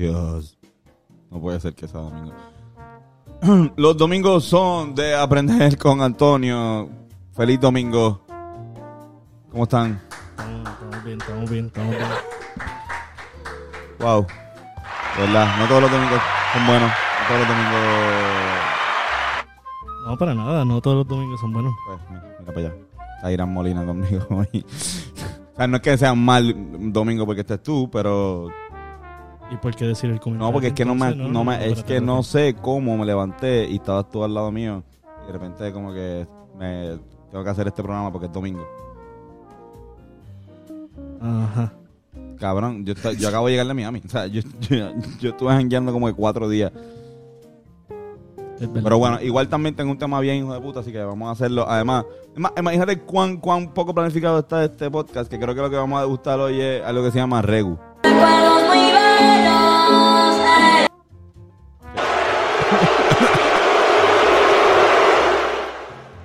Dios. No puede ser que sea domingo. Los domingos son de aprender con Antonio. Feliz domingo. ¿Cómo están? Estamos bien, estamos bien, estamos bien. Wow. Verdad, no todos los domingos son buenos. No todos los domingos. No, para nada, no todos los domingos son buenos. Pues, mira, mira para allá. Está Irán Molina conmigo hoy. o sea, no es que sea mal domingo porque estés tú, pero ¿Y por qué decir el comentario? No, porque es que no me, entonces? no me- es espérate, que no sé cómo me levanté y estabas tú al lado mío y de repente como que me tengo que hacer este programa porque es domingo. Ajá. Cabrón, yo, acabo de llegar de Miami. O sea, yo, yo, yo estuve jangueando como de cuatro días. Pero bueno, igual también tengo un tema bien hijo de puta, así que vamos a hacerlo. Además, ima- imagínate cuán, cuán poco planificado está este podcast, que creo que lo que vamos a degustar hoy es algo que se llama Regu.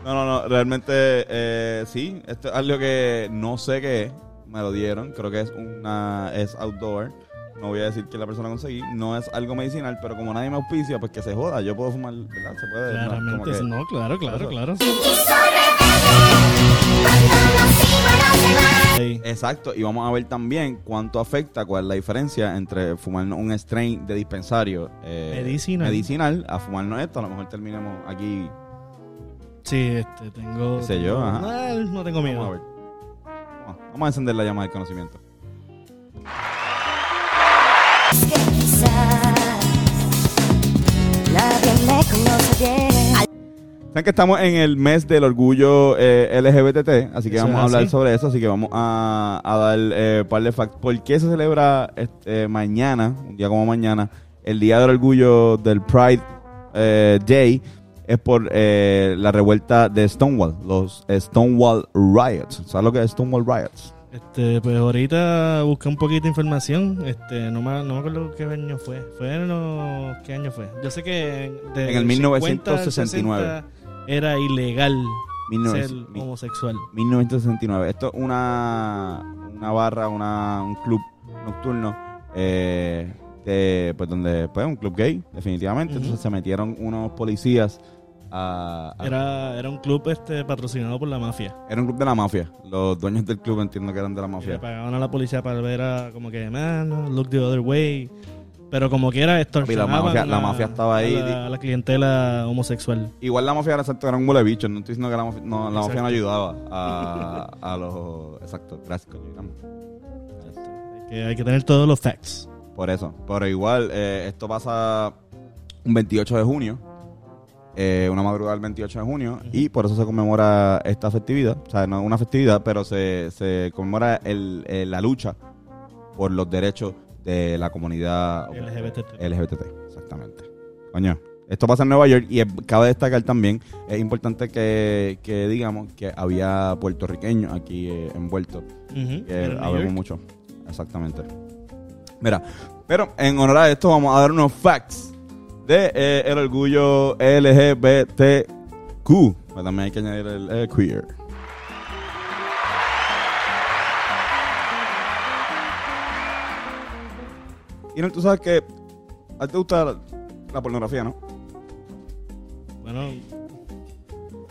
No, no, no, realmente eh, sí, esto es algo que no sé qué es, me lo dieron, creo que es una, es outdoor, no voy a decir que la persona conseguí, no es algo medicinal, pero como nadie me auspicia, pues que se joda, yo puedo fumar, ¿verdad? Se puede, ¿no? Como Claramente, que- no, claro, claro, claro. Exacto, y vamos a ver también cuánto afecta, cuál es la diferencia entre fumarnos un strain de dispensario eh, Medicinal. medicinal a fumarnos esto, a lo mejor terminemos aquí, sí, este, tengo... Qué sé yo, tengo- ajá. No tengo vamos a miedo. ver. Vamos, vamos a encender la llama del conocimiento. Nadie me conoce bien. Saben que estamos en el mes del orgullo eh, LGBT, así que vamos a hablar así. sobre eso, así que vamos a, a dar eh, un par de facts. ¿Por qué se celebra este, mañana, un día como mañana, el Día del Orgullo del Pride eh, Day? Es por eh, la revuelta de Stonewall, los Stonewall Riots. ¿Sabes lo que es Stonewall Riots? Este, pues ahorita busqué un poquito de información. Este, no me, no me acuerdo qué año fue. Fue en los, ¿qué año fue? Yo sé que de En el 50 al 1969. 60 era ilegal 19- ser mi- homosexual. 1969. Esto es una, una barra, una, un club nocturno, eh, de, pues donde, pues un club gay, definitivamente. Entonces se metieron unos policías a, a- Era, era un club este patrocinado por la mafia. era un club de la mafia. Los dueños del club entiendo que eran de la Y le mafia. pagaban a la policía para ver a como que, man, look the other way. Pero como que era Papi, la mafia- la mafia estaba ahí. A la, a la clientela homosexual. Igual la mafia era exacto, era un huele bicho. No estoy diciendo que la mafia no, la mafia no ayudaba a, a los. Exacto, gracias. Que hay que tener todos los facts. Por eso. Pero igual, eh, esto pasa un 28 de junio. eh, una madrugada del 28 de junio. Y por eso se conmemora esta festividad. O sea, no es una festividad, pero se, se conmemora el, el- la lucha por los derechos de la comunidad LGBT. LGBT. Exactamente. Coño. Esto pasa en Nueva York y cabe destacar también, es importante que, que digamos que había puertorriqueños aquí eh, envueltos New hablamos mucho. Exactamente. Mira, pero en honor a esto vamos a dar unos facts de eh, el orgullo LGBTQ. Pero también hay que añadir el eh, queer. Y no, tú sabes que a ti te gusta la, la pornografía, ¿no? Bueno,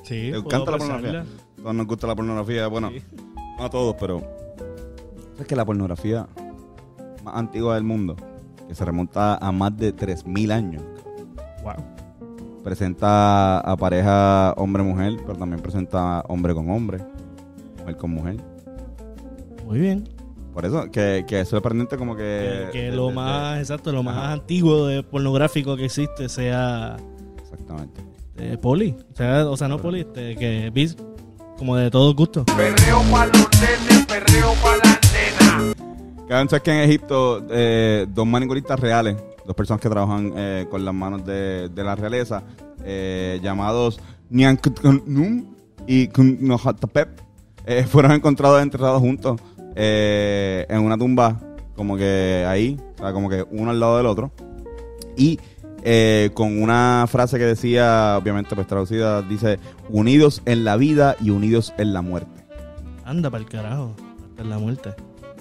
sí. ¿Te encanta la pornografía? Todos nos gusta la pornografía. Bueno, Sí. no a todos, pero. ¿Sabes que la pornografía más antigua del mundo, que se remonta a más de 3.000 años, Wow. presenta a pareja hombre-mujer, pero también presenta hombre con hombre, mujer con mujer. Muy bien. Por eso, que, que es sorprendente como que... que que de- lo de- de- más, exacto, lo más Ajá. antiguo de pornográfico que existe sea Exactamente. eh, poli. O sea, o sea, no poli, este, que bis, como de todo gusto. Perreo pa' los nenes, perreo pa' las nenas. Cabrón, ¿sabes que en Egipto eh, dos manicuristas reales, dos personas que trabajan eh, con las manos de, de la realeza, eh, llamados Nyankutnum y Knohatapep, eh, fueron encontrados enterrados juntos eh, en una tumba, como que ahí, o sea, como que uno al lado del otro. Y eh, con una frase que decía, obviamente pues traducida, dice, unidos en la vida y unidos en la muerte. Anda para el carajo. Hasta en la muerte.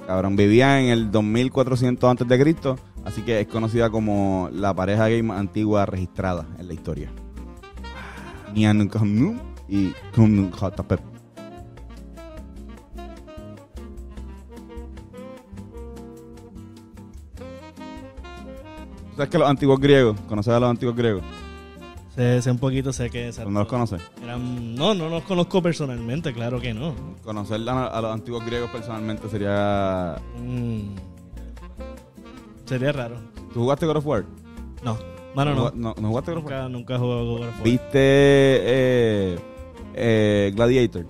Cabrón, vivía en el 2400 antes de Cristo, así que es conocida como la pareja gay más antigua registrada en la historia. Y ¿Sabes que los antiguos griegos? ¿Conoces a los antiguos griegos? Sé, sé un poquito, sé que exacto. ¿No los conoces? Eran- no, no los conozco personalmente, claro que no. Conocer a, a los antiguos griegos personalmente sería... Mm. Sería raro. ¿Tú jugaste God of War? No, mano, no. ¿No, no jugaste God of War? Nunca, nunca he jugado God of War. ¿Viste eh, eh, Gladiator?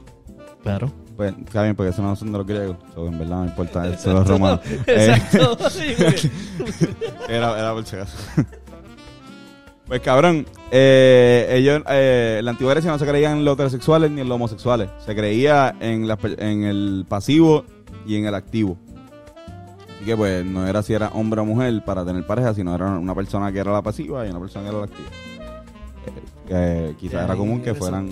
Claro. Pues está bien, porque eso no son de los griegos. So, en verdad no importa, eso es Exacto. los romanos. Eh, Exacto. Sí, porque- era, era por si acaso. Pues cabrón, eh, ellos eh, en la antigua Grecia no se creían en los heterosexuales ni en los homosexuales. Se creía en, per- en el pasivo y en el activo. Así que pues no era si era hombre o mujer para tener pareja, sino era una persona que era la pasiva y una persona que era la activa. Eh, que quizás era común que fueran...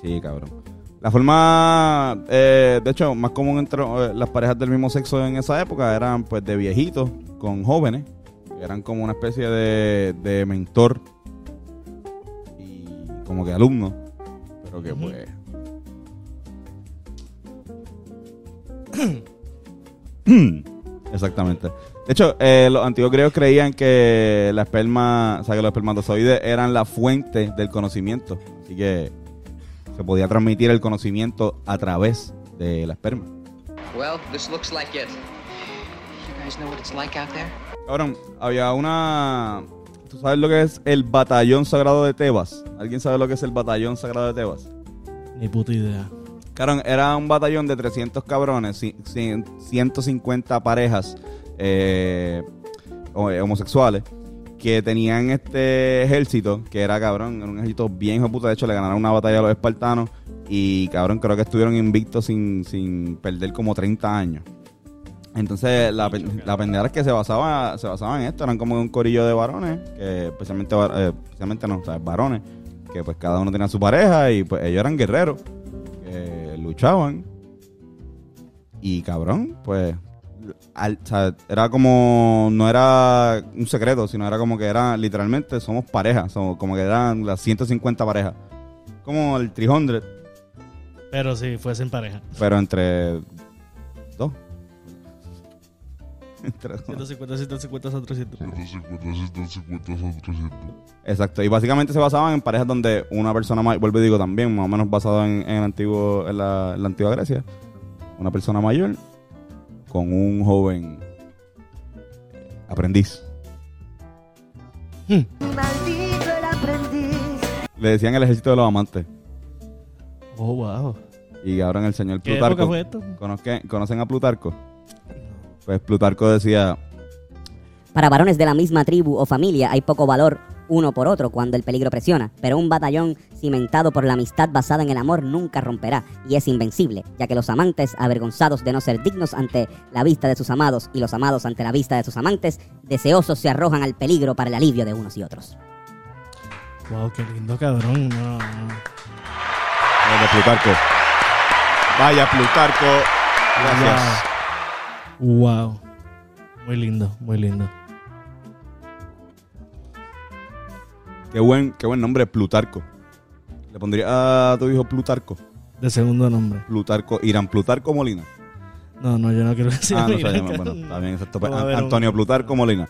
Sí, cabrón. La forma, eh, de hecho, más común entre eh, las parejas del mismo sexo en esa época eran pues de viejitos con jóvenes, que eran como una especie de, de mentor y como que alumno, pero que pues... Exactamente. De hecho, eh, los antiguos griegos creían que la esperma, o sea, que los espermatozoides eran la fuente del conocimiento. Así que se podía transmitir el conocimiento a través de la esperma. Well, this looks like it. You guys know what it's like out there? Cabrón, había una... ¿Tú sabes lo que es el batallón sagrado de Tebas? ¿Alguien sabe lo que es el batallón sagrado de Tebas? Ni puta idea. Cabrón, era un batallón de 300 cabrones, ci- cien- 150 parejas eh, homosexuales que tenían este ejército, que era cabrón, era un ejército bien hijo de puta. De hecho, le ganaron una batalla a los espartanos y cabrón, creo que estuvieron invictos sin, sin perder como 30 años. Entonces, la, la pendeja es que se basaba, se basaba en esto, eran como un corillo de varones, que especialmente, eh, especialmente no, o sea, varones, que pues cada uno tenía su pareja y pues ellos eran guerreros que luchaban. Y cabrón, pues. Al- o sea, era como. No era un secreto, sino era como que era literalmente somos parejas. Somos, como que eran las 150 parejas. Como el 300, Pero si fuesen pareja. pero entre dos. Entre dos. 150, 150 son 300. 150, 150 son 300. Exacto, y básicamente se basaban en parejas donde una persona mayor, vuelvo y digo también, más o menos basado en, en el antiguo, en la, en la antigua Grecia, una persona mayor con un joven eh, aprendiz. Maldito el aprendiz. Le decían el ejército de los amantes. Oh, wow. Y ahora en el señor ¿Qué época Plutarco. fue esto? ¿Conozque- ¿Conocen a Plutarco? Pues Plutarco decía, Para varones de la misma tribu o familia hay poco valor uno por otro cuando el peligro presiona, pero un batallón cimentado por la amistad basada en el amor nunca romperá y es invencible, ya que los amantes, avergonzados de no ser dignos ante la vista de sus amados y los amados ante la vista de sus amantes, deseosos se arrojan al peligro para el alivio de unos y otros. Wow, qué lindo, cabrón. No, no. "Eh, de Plutarco. Vaya Plutarco. Gracias. Wow. Muy lindo, muy lindo. Qué buen, qué buen nombre, Plutarco. ¿Le pondría a tu hijo Plutarco? De segundo nombre. Plutarco, Irán Plutarco Molina. No, no, yo no quiero decir. Ah, no cabrón. Bueno, está bien, exacto. Pues, a un- Antonio Plutarco Molina.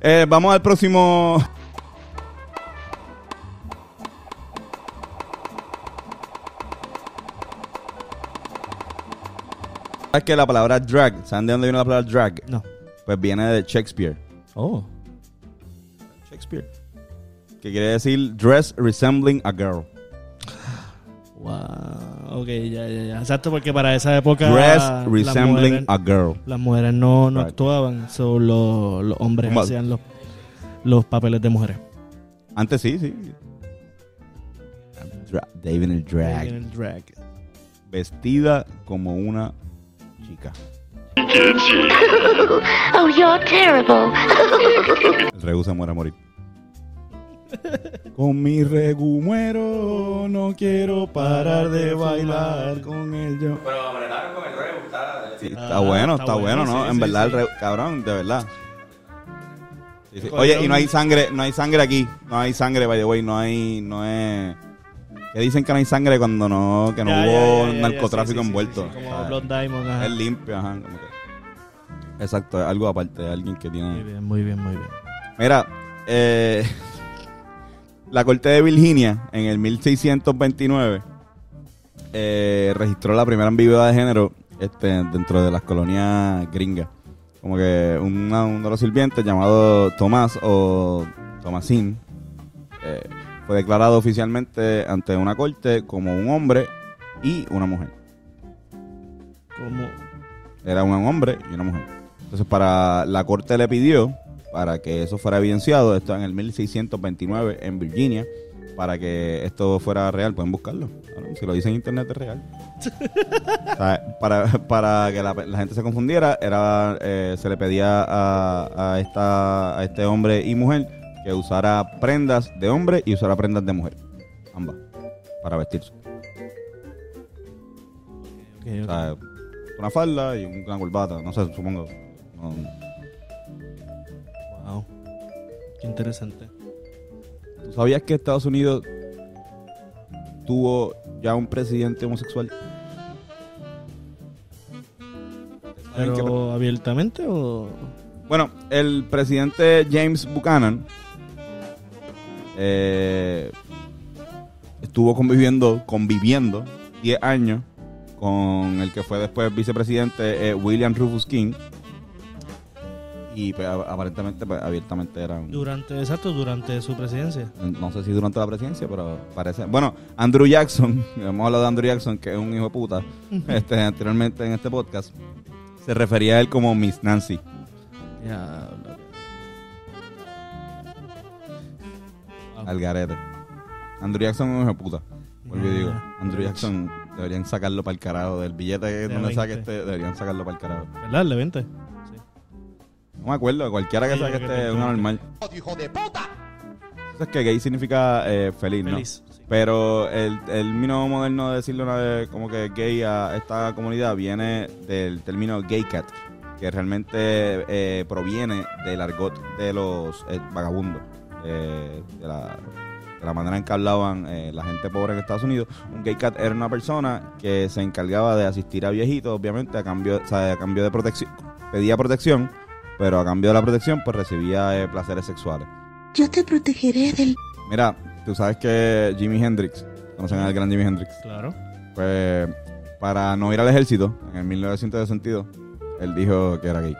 Eh, vamos al próximo. ¿Sabes que la palabra drag? ¿Saben de dónde viene la palabra drag? No. Pues viene de Shakespeare. Oh. Shakespeare. Que quiere decir dress resembling a girl. Wow. Ok, ya, ya, ya. Exacto, porque para esa época. Dress las resembling mujeres- a girl. Las mujeres no, no Right. actuaban, solo los hombres hacían los, los papeles de mujeres. Antes sí, sí. David en el drag. El drag. Vestida como una chica. Oh, you're terrible. El regu se muere a morir. Con mi regu muero, no quiero parar de bailar con el yo. Pero apretaron con el regu, está, está Ah, bueno, está está bueno, bueno, ¿no? sí, en sí, verdad, sí. el regu, cabrón, de verdad. Sí, sí. Oye, y no hay sangre, no hay sangre aquí, no hay sangre, by the way, no hay, no es... Que dicen que no hay sangre cuando no, que no Ya, hubo ya, ya, ya, ya, narcotráfico sí, sí, sí, envuelto. sí, como. Blood Diamond. ajá. Es limpio, ajá. como que- Exacto, es algo aparte de alguien que tiene... Muy bien, muy bien, muy bien. Mira, eh, la Corte de Virginia en el 1629 eh, registró la primera ambigüedad de género este, dentro de las colonias gringas. Como que una- uno de los sirvientes llamado Tomás o Tomasín eh, fue declarado oficialmente ante una corte como un hombre y una mujer. Como, Era un hombre y una mujer. Entonces, para la corte le pidió para que eso fuera evidenciado, esto en el 1629 en Virginia, para que esto fuera real, pueden buscarlo. Si lo dice en internet es real. O sea, para, para que la, la gente se confundiera, era eh, se le pedía a, a esta, a este hombre y mujer que usara prendas de hombre y usara prendas de mujer. Ambas. Para vestirse. O sea, una falda y una corbata, no sé, supongo. No, Wow. Qué interesante. ¿Tú sabías que Estados Unidos tuvo ya un presidente homosexual? ¿Saben qué pre- ¿Pero abiertamente o...? Bueno, el presidente James Buchanan eh, estuvo conviviendo, conviviendo 10 años con el que fue después vicepresidente eh, William Rufus King. Y pues, aparentemente, pues, abiertamente eran... Durante, exacto, durante su presidencia. No sé si durante la presidencia, pero parece. Bueno, Andrew Jackson, hemos hablado de Andrew Jackson, que es un hijo de puta, este, anteriormente en este podcast, se refería a él como Miss Nancy. Ya, al garete. Andrew Jackson es un hijo de puta. Vuelvo y digo, Ah, Andrew. Jackson deberían sacarlo para el carajo. Del billete De donde 20. saque este, deberían sacarlo para el carajo. ¿Verdad? El de 20. No me acuerdo, cualquiera que este que es te- una normal. ¡Hijo de puta! Es que gay significa eh, feliz, ¿no? Feliz. sí. Pero el, el término moderno de decirle una vez como que gay a esta comunidad viene del término gay cat, que realmente eh, proviene del argot de los eh, vagabundos, eh, de, la, de la manera en que hablaban eh, la gente pobre en Estados Unidos. Un gay cat era una persona que se encargaba de asistir a viejitos, obviamente, a cambio, o sea, a cambio de protección, pedía protección, pero a cambio de la protección, pues recibía eh, placeres sexuales. Yo te protegeré del Mira, tú sabes que Jimi Hendrix, conocen al gran Jimi Hendrix, Claro. pues para no ir al ejército, en el 1962, él dijo que era gay.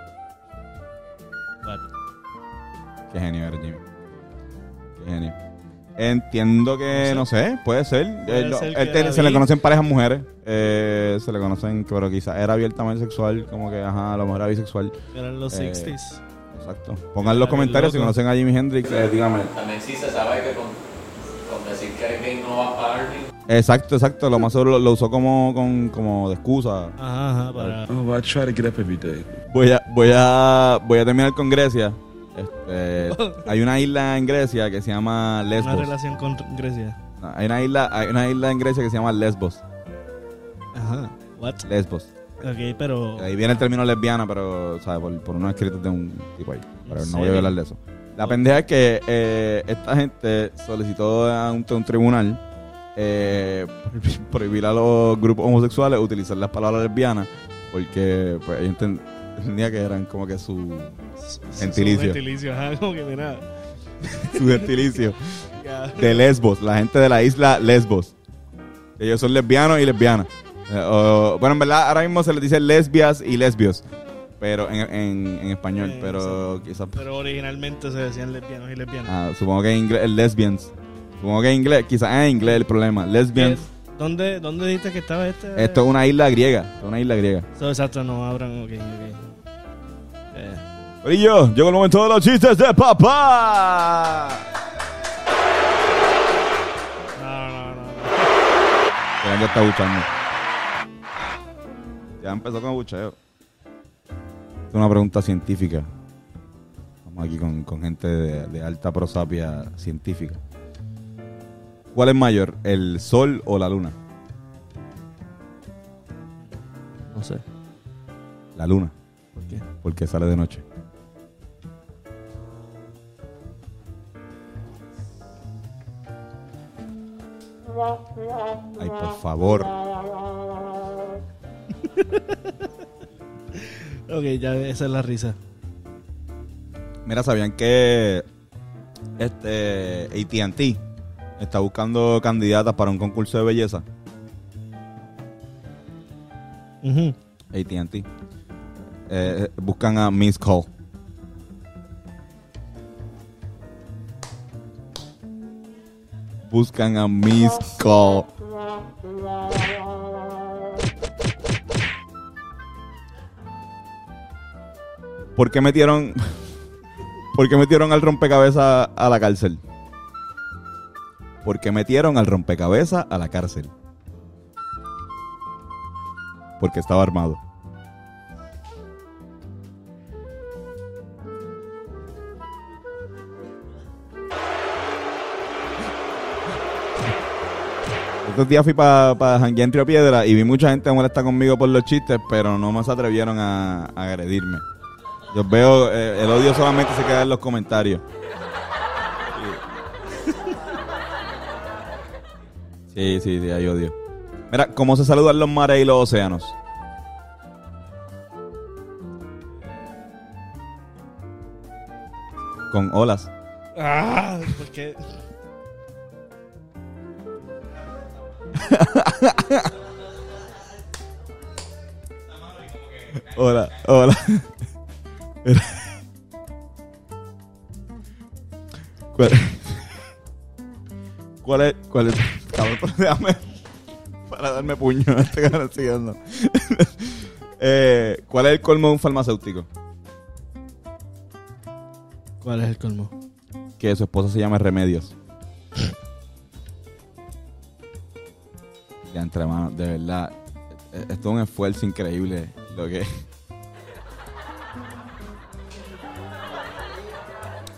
What? Qué genio era Jimmy. Qué genio. Entiendo que, No sé. no sé, puede ser. Puede Él- ser era se le conocen parejas mujeres. eh, se le conocen, pero quizás era abiertamente sexual, como que, ajá, a lo mejor era bisexual. Eran los Eh, 60s. Exacto. Pongan en los comentarios si conocen a Jimi Hendrix. eh, díganme. También sí se sabe que con, con decir que eres gay no vas a pagar ni Exacto, exacto. Lo más seguro lo, lo usó como, con, como de excusa. Ajá, ajá, para... Oh, I try to get up every day. Voy a, voy a, voy a terminar con Grecia. Este, hay una isla en Grecia que se llama Una Lesbos. relación con Grecia. No, Hay una isla, hay una isla en Grecia que se llama Lesbos. Ajá. What? Lesbos. Ok, pero... Ahí viene el término lesbiana, pero, ¿sabes? Por, por unos escritos de un tipo ahí. Pero ¿En no voy a hablar de eso. La pendeja es que eh, esta gente solicitó a un, un tribunal eh, prohibir a los grupos homosexuales utilizar las palabras lesbianas porque pues ellos enten- entendían que eran como que su, Gentilicio. Su Gentilicio, ajá, como que mira. su gentilicio de Lesbos, la gente de la isla Lesbos. Ellos son lesbianos y lesbianas. Eh, o- bueno, en verdad ahora mismo se les dice lesbias y lesbios, pero en, en- en español, Sí, pero quizás... Pero originalmente se decían lesbianos y lesbianas. Ah, supongo que en inglés, el lesbians. Supongo que en inglés, quizás en inglés el problema. Lesbians ¿Dónde, ¿Dónde dijiste que estaba este? Esto es una isla griega. Esto es una isla griega. So, exacto, no abran, ok, ok. Eh, Corillo, llegó el momento de los chistes de papá. no, no, no, no. Ya ya está buchando. Ya empezó con bucheo. Es una pregunta científica. Estamos aquí con, con gente de, de alta prosapia científica. ¿Cuál es mayor, el sol o la luna? No sé. La luna, ¿Por qué? porque sale de noche. Ay, por favor. Ok, ya esa es la risa. Mira, ¿sabían que este AT&T está buscando candidatas para un concurso de belleza? Ujú. AT&T. Eh, buscan a Miss Call. Buscan a Miss Call. ¿Por qué metieron ¿Por qué metieron al rompecabezas a la cárcel? Porque metieron al rompecabezas a la cárcel. Porque estaba armado. Estos días fui para pa janguear Piedra y vi mucha gente molesta conmigo por los chistes, pero no más atrevieron a, a agredirme. Yo veo, eh, el odio solamente se queda en los comentarios. Sí, sí, sí, hay odio. Mira, ¿cómo se saludan los mares y los océanos? Con olas. Ah, porque. Hola, hola. ¿Cuál, cuál es? ¿Cuál es? Cabrón, déjame para darme puño. Este cabrón siguiendo. eh, ¿Cuál es el colmo de un farmacéutico? ¿Cuál es el colmo? Que su esposa se llama Remedios. Ya entre manos, de verdad. eh, Esto es un esfuerzo increíble. Lo que.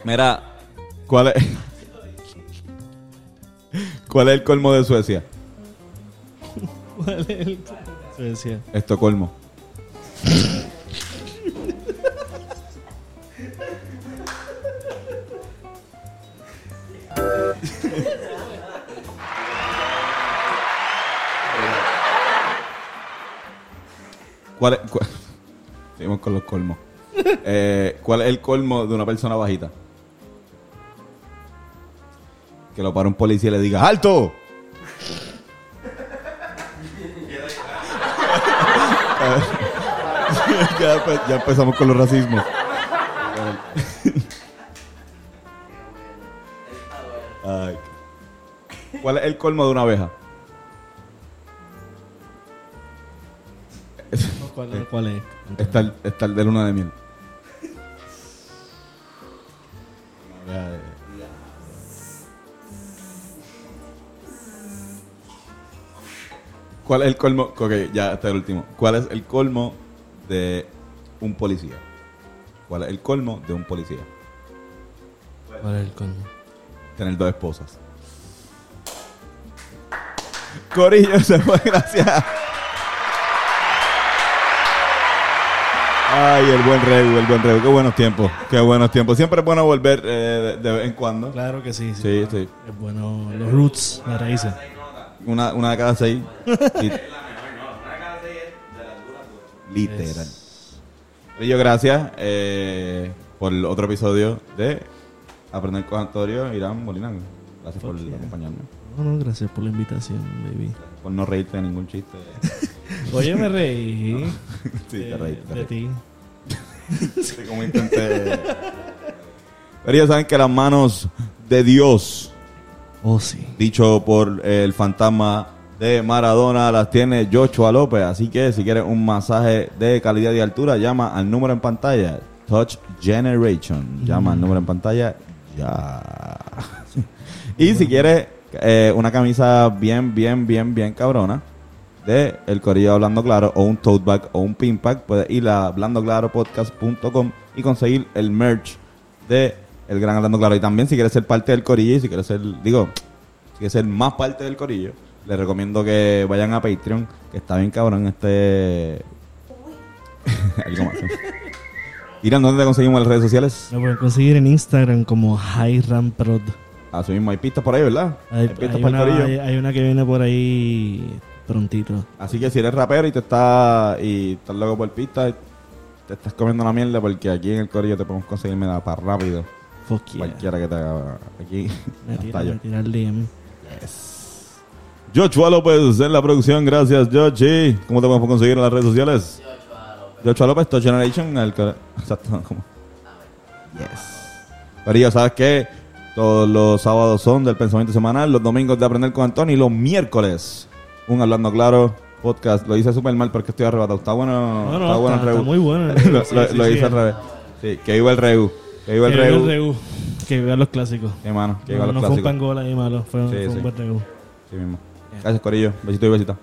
Mira, ¿cuál es? ¿Cuál es el colmo de Suecia? ¿Cuál es el Suecia? Estocolmo. ¿Cuál es? Seguimos con los colmos. Eh, ¿Cuál es el colmo de una persona bajita? Que lo para un policía y le diga ¡Alto! ya, ya empezamos con los racismos. Ay. ¿Cuál es el colmo de una abeja? ¿Cuál es? ¿Cuál es? Estar, estar de luna de miel. ¿Cuál es el colmo? Ok, ya está el último. ¿Cuál es el colmo de un policía? ¿Cuál es el colmo de un policía? ¿Cuál es el colmo? Tener dos esposas. Corillo, se fue, gracias. Ay, el buen Reu, el buen Reu. Qué buenos tiempos, qué buenos tiempos. Siempre es bueno volver eh, de, de vez en cuando. Claro que sí. Sí, sí. Es bueno, los roots, las raíces. Una, una de cada seis. Lit- Literal. Corillo, gracias eh, por el otro episodio de Aprender con Antonio Irán Molina. Gracias por yeah. acompañarme. No, no, gracias por la invitación, baby. Por no reírte de ningún chiste. Oye, me reí. Sí, te de- reíste. te De ti. Sí, como intenté. Pero ya saben que las manos de Dios, Oh, sí. dicho por el fantasma de Maradona las tiene Joshua López. Así que si quieres un masaje de calidad y altura, llama al número en pantalla. Touch Generation. Llama al número en pantalla ya. y si quieres eh, una camisa bien, bien, bien, bien cabrona de El Corillo Hablando Claro o un tote bag o un pin pack, puedes ir a hablandoclaropodcast.com y conseguir el merch de El Gran Hablando Claro. Y también si quieres ser parte del Corillo y si quieres ser, digo, si quieres ser más parte del Corillo, les recomiendo que vayan a Patreon, que está bien cabrón este... Algo más. Irán, ¿dónde te conseguimos en las redes sociales? Me pueden conseguir en Instagram como HighRamProd. Así mismo hay pistas por ahí, ¿verdad? Hay, pistas hay para el una, Corillo. hay- hay una que viene por ahí prontito. Así que si eres rapero y te está y estás loco por pistas, te estás comiendo una mierda porque aquí en el corillo te podemos conseguir mira, para rápido. Fuck yeah. Cualquiera que te haga aquí. Me tira, me tira el DM. Joshua López en la producción, gracias Jochi. ¿Cómo te podemos conseguir en las redes sociales? Joshua López, Touch Generation. El Exacto, ¿cómo? Yes. Corillo, ¿sabes qué? Todos los sábados son del pensamiento semanal, los domingos de aprender con Antonio y los miércoles un hablando claro podcast. Lo hice súper mal porque estoy arrebatado. Está bueno, No, no, está bueno está- el está reu. muy bueno el lo reu, sí, lo- sí, lo sí. hice al revés. Sí, que viva el reu. Que viva el Que reu. Que viva los clásicos. Mano, que viva No, los no fue un clásicos. pangol ahí malo, fue, Sí, fue sí. un buen regu. Sí mismo. Gracias, Corillo. Besito y besita.